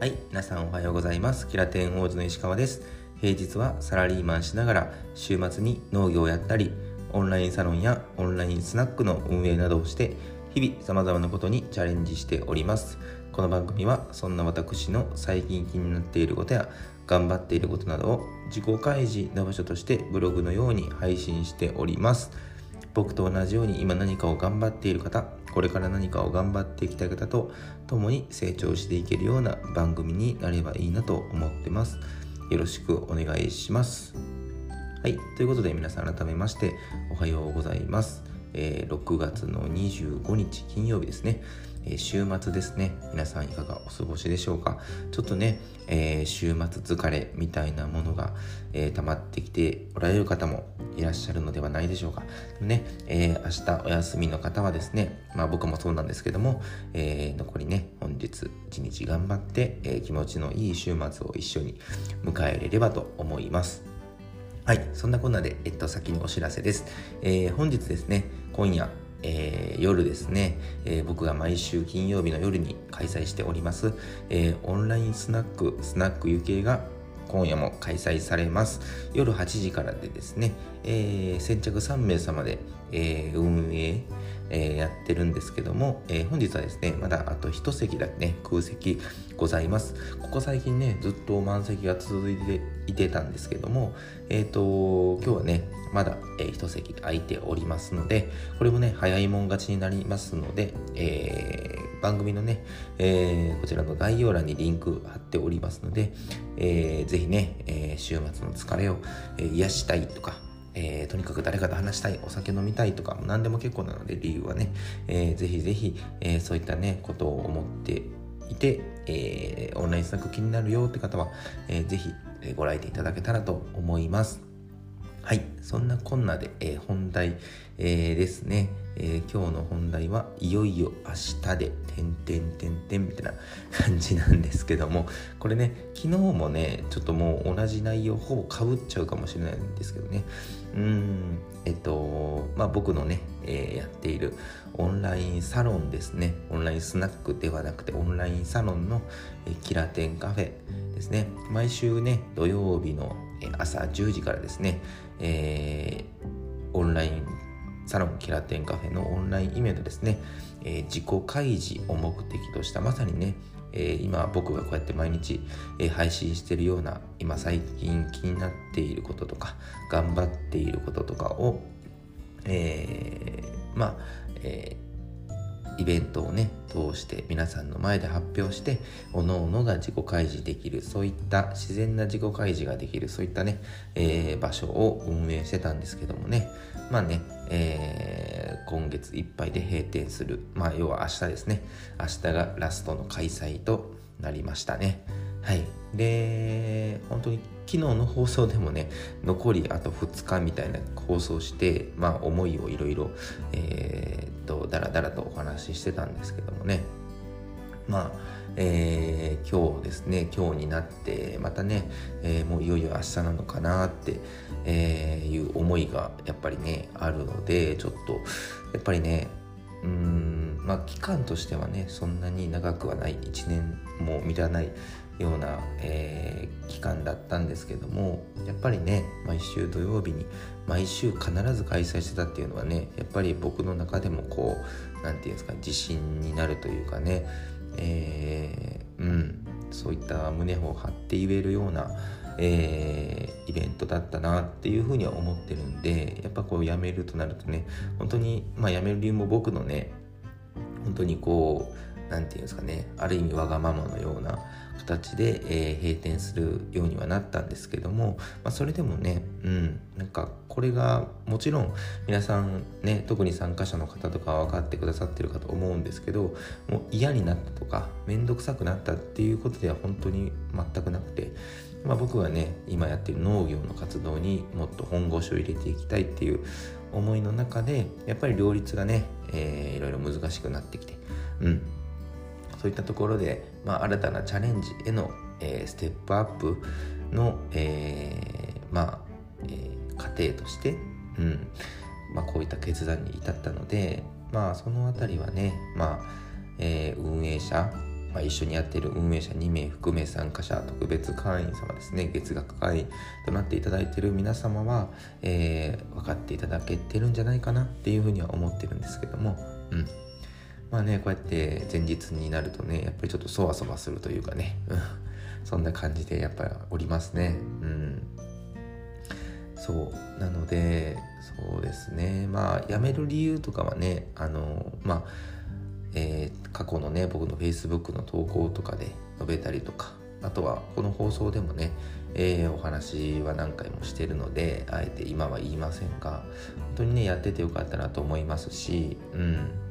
はい、皆さんおはようございます。キラテン王子の石川です。平日はサラリーマンしながら、週末に農業をやったり、オンラインサロンやオンラインスナックの運営などをして、日々様々なことにチャレンジしております。この番組は、そんな私の最近気になっていることや、頑張っていることなどを自己開示の場所としてブログのように配信しております。僕と同じように今何かを頑張っている方、これから何かを頑張っていきたい方と共に成長していけるような番組になればいいなと思ってます。よろしくお願いします。はい。ということで皆さん改めましておはようございます。えー、6月の25日金曜日ですね。えー、週末ですね。皆さんいかがお過ごしでしょうか。ちょっとね、えー、週末疲れみたいなものが、えー、溜まってきておられる方もいらっしゃるのではないでしょうか。ね、えー、明日お休みの方はですね、まあ僕もそうなんですけども、えー、残りね、本日一日頑張って、えー、気持ちのいい週末を一緒に迎えれればと思います。はい、そんなこんなで、えっと、先にお知らせです。えー、本日ですね、今夜、えー、夜ですね、えー、僕が毎週金曜日の夜に開催しております、えー、オンラインスナック、スナックゆけが今夜も開催されます。夜8時からでですね、えー、先着3名様で、えー、運営、えー、やってるんですけども、え、本日はですね、まだあと1席だけね、空席ございます。ここ最近ね、ずっと満席が続いていてたんですけども、えっ、ー、と、今日はね、まだ、え、1席空いておりますので、これもね、早いもん勝ちになりますので、え、番組のね、えー、こちらの概要欄にリンク貼っておりますので、えー、ぜひね、えー、週末の疲れを、えー、癒したいとか、えー、とにかく誰かと話したい、お酒飲みたいとか、何でも結構なので、理由はね、えー、ぜひぜひ、えー、そういったね、ことを思っていて、えー、オンラインスナック気になるよって方は、えー、ぜひご来店いただけたらと思います。はい。そんなこんなで、えー、本題、えー、ですね。えー、今日の本題はいよいよ明日で、てんてんてんてんみたいな感じなんですけども、これね、昨日もね、ちょっともう同じ内容ほぼかぶっちゃうかもしれないんですけどね。うん、えっと、まあ僕のね、えー、やっているオンラインサロンですね。オンラインスナックではなくてオンラインサロンの、えー、キラテンカフェですね。毎週ね、土曜日の朝10時からですね、えー、オンラインサロンキラテンカフェのオンラインイベントですね、えー、自己開示を目的としたまさにね、えー、今僕がこうやって毎日、え、配信してるような今最近気になっていることとか頑張っていることとかを、え、まあ、えーイベントをね通して皆さんの前で発表して各々が自己開示できるそういった自然な自己開示ができるそういったね、えー、場所を運営してたんですけどもね。まあね、えー、今月いっぱいで閉店する。まあ要は明日ですね。明日がラストの開催となりましたね。はい。で本当に昨日の放送でもね残りあと2日みたいな放送してまあ思いをいろいろえー、っとだらだらとお話ししてたんですけどもね。まあえー、今日ですね今日になってまたね、えー、もういよいよ明日なのかなって、えー、いう思いがやっぱりねあるのでちょっとやっぱりねうんまあ期間としてはねそんなに長くはない。1年も満たないような、えー、期間だったんですけどもやっぱりね毎週土曜日に毎週必ず開催してたっていうのはねやっぱり僕の中でもこう何て言うんですか自信になるというかね、えー、うんそういった胸を張って言えるような、えー、イベントだったなっていうふうには思ってるんでやっぱこう辞めるとなるとね本当にまあ辞める理由も僕のね本当にこう何て言うんですかねある意味わがままのような形で、えー、閉店するようにはなったんですけども、まあ、それでもね、うん、なんかこれがもちろん皆さんね特に参加者の方とかは分かってくださってるかと思うんですけどもう嫌になったとか面倒くさくなったっていうことでは本当に全くなくて、まあ、僕はね今やってる農業の活動にもっと本腰を入れていきたいっていう思いの中でやっぱり両立がね、えー、いろいろ難しくなってきてうんそういったところで、まあ、新たなチャレンジへの、えー、ステップアップの、えー、まあ、えー、過程として、うん。まあ、こういった決断に至ったので、まあ、そのあたりはね、まあえー、運営者まあ、一緒にやっている運営者2名含め参加者特別会員様ですね月額会員となっていただいている皆様は、えー、分かっていただけてるんじゃないかなっていうふうには思ってるんですけどもまあねこうやって前日になるとねやっぱりちょっとそわそわするというかね。そんな感じでやっぱりおりますね。うん。そう。なのでそうですね。まあ辞める理由とかはねあのまあえー、過去のね僕の Facebook の投稿とかで述べたりとかあとはこの放送でもね、えー、お話は何回もしてるのであえて今は言いませんが本当にねやっててよかったなと思いますしうん。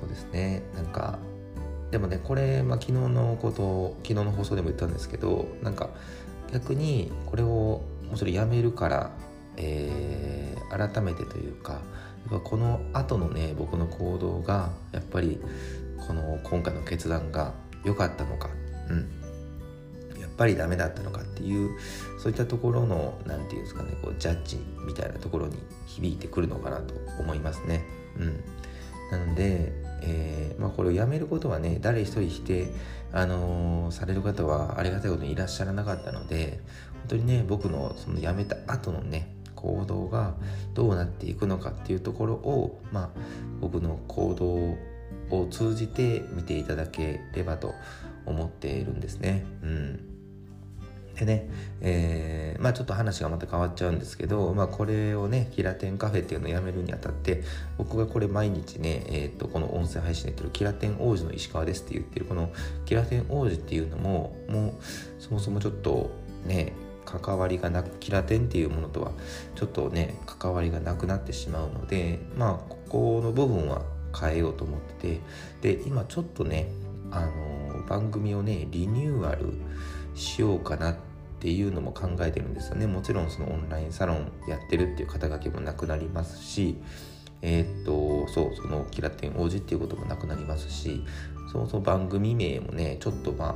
そうですね。なんかでもねこれ、まあ、昨日のこと昨日の放送でも言ったんですけどなんか逆にこれをもうそれやめるから、えー、改めてというかやっぱこの後のね僕の行動がやっぱりこの今回の決断が良かったのか、うん、やっぱりダメだったのかっていうそういったところの何て言うんですかねこうジャッジみたいなところに響いてくるのかなと思いますね。うん、なので、えー、まあ、これをやめることはね誰一人否定、あのー、される方はありがたいことにいらっしゃらなかったので本当にね僕のその辞めた後のね行動がどうなっていくのかっていうところを、まあ、僕の行動を通じて見ていただければと思っているんですね。うんでね、えー、まあちょっと話がまた変わっちゃうんですけど、まあこれをね、キラテンカフェっていうのをやめるにあたって、僕がこれ毎日ね、えっ、と、この音声配信で言ってるキラテン王子の石川ですって言ってる、このキラテン王子っていうのも、もうそもそもちょっとね、関わりがなくキラテンっていうものとはちょっとね関わりがなくなってしまうのでまあここの部分は変えようと思っててで今ちょっとねあの番組をねリニューアルしようかなっていうのも考えてるんですよね。もちろんそのオンラインサロンやってるっていう肩書きもなくなりますしえー、っとそうそのキラテン王子っていうこともなくなりますしそもそも番組名もねちょっとまあ、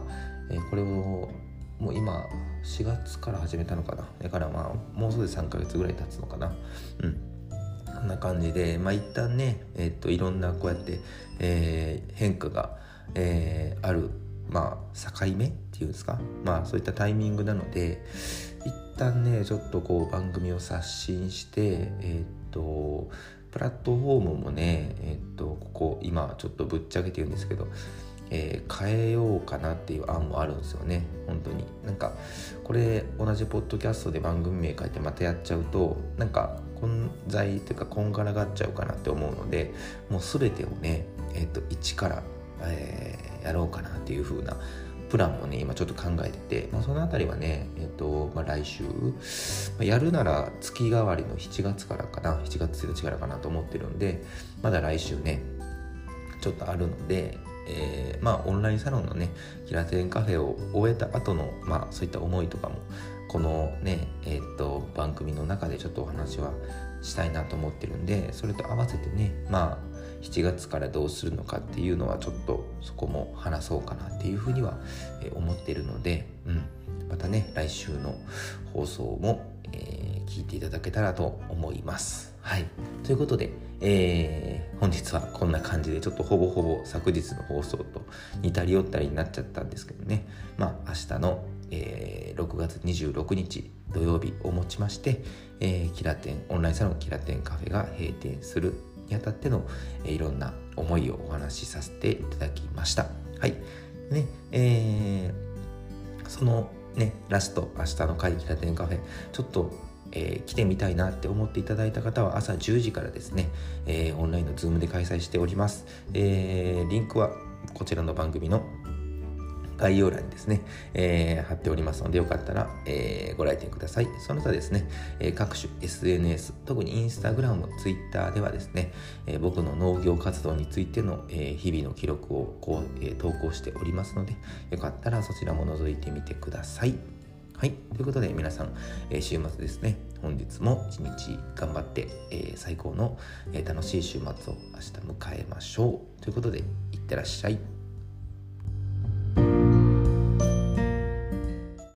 えー、これをもう今4月から始めたのかな。だからまあもうすぐ3ヶ月ぐらい経つのかな。うん。こんな感じでまあ一旦ねえー、っといろんなこうやって、えー、変化が、えー、あるまあ境目っていうんですか？まあそういったタイミングなので一旦ねちょっとこう番組を刷新してえっとプラットフォームもねえっとここ今ちょっとぶっちゃけて言うんですけどえー、変えようかなっていう案もあるんですよね。本当に。なんかこれ同じポッドキャストで番組名書いてまたやっちゃうとなんか混在というかこんがらがっちゃうかなって思うのでもう全てをね、えーと、一から、えー、やろうかなっていう風なプランもね今ちょっと考えてて、まあ、その辺りはね、えーとまあ、来週、まあ、やるなら月替わりの7月からかな7月1日からかなと思ってるんでまだ来週ねちょっとあるのでえー、まあオンラインサロンのねキラテンカフェを終えた後のまあそういった思いとかもこのねえ、っと番組の中でちょっとお話はしたいなと思ってるんでそれと合わせてねまあ7月からどうするのかっていうのはちょっとそこも話そうかなっていうふうには思ってるので、うん、またね来週の放送も、えー、聞いていただけたらと思います。はい。ということで、えー、本日はこんな感じでちょっとほぼほぼ昨日の放送と似たり寄ったりになっちゃったんですけどね。まあ明日の、えー、6月26日土曜日をもちまして、えー、キラテン、オンラインサロンキラテンカフェが閉店するにあたっての、え、いろんな思いをお話しさせていただきました。はい。ね、えー、そのね、ラスト、明日の会議ラテンカフェ、ちょっとえー、来てみたいなって思っていただいた方は朝10時からですね、えー、オンラインの Zoom で開催しております。えー、リンクはこちらの番組の概要欄にですね、えー、貼っておりますので、よかったら、えー、ご来店ください。その他ですね、えー、各種 SNS、特にインスタグラム、ツイッターではですね、え僕の農業活動についての、え日々の記録をこう、え投稿しておりますので、よかったらそちらも覗いてみてください。はい。ということで皆さん、え、週末ですね、本日も一日頑張って、え、最高の、え、楽しい週末を明日迎えましょう。ということで、いってらっしゃい。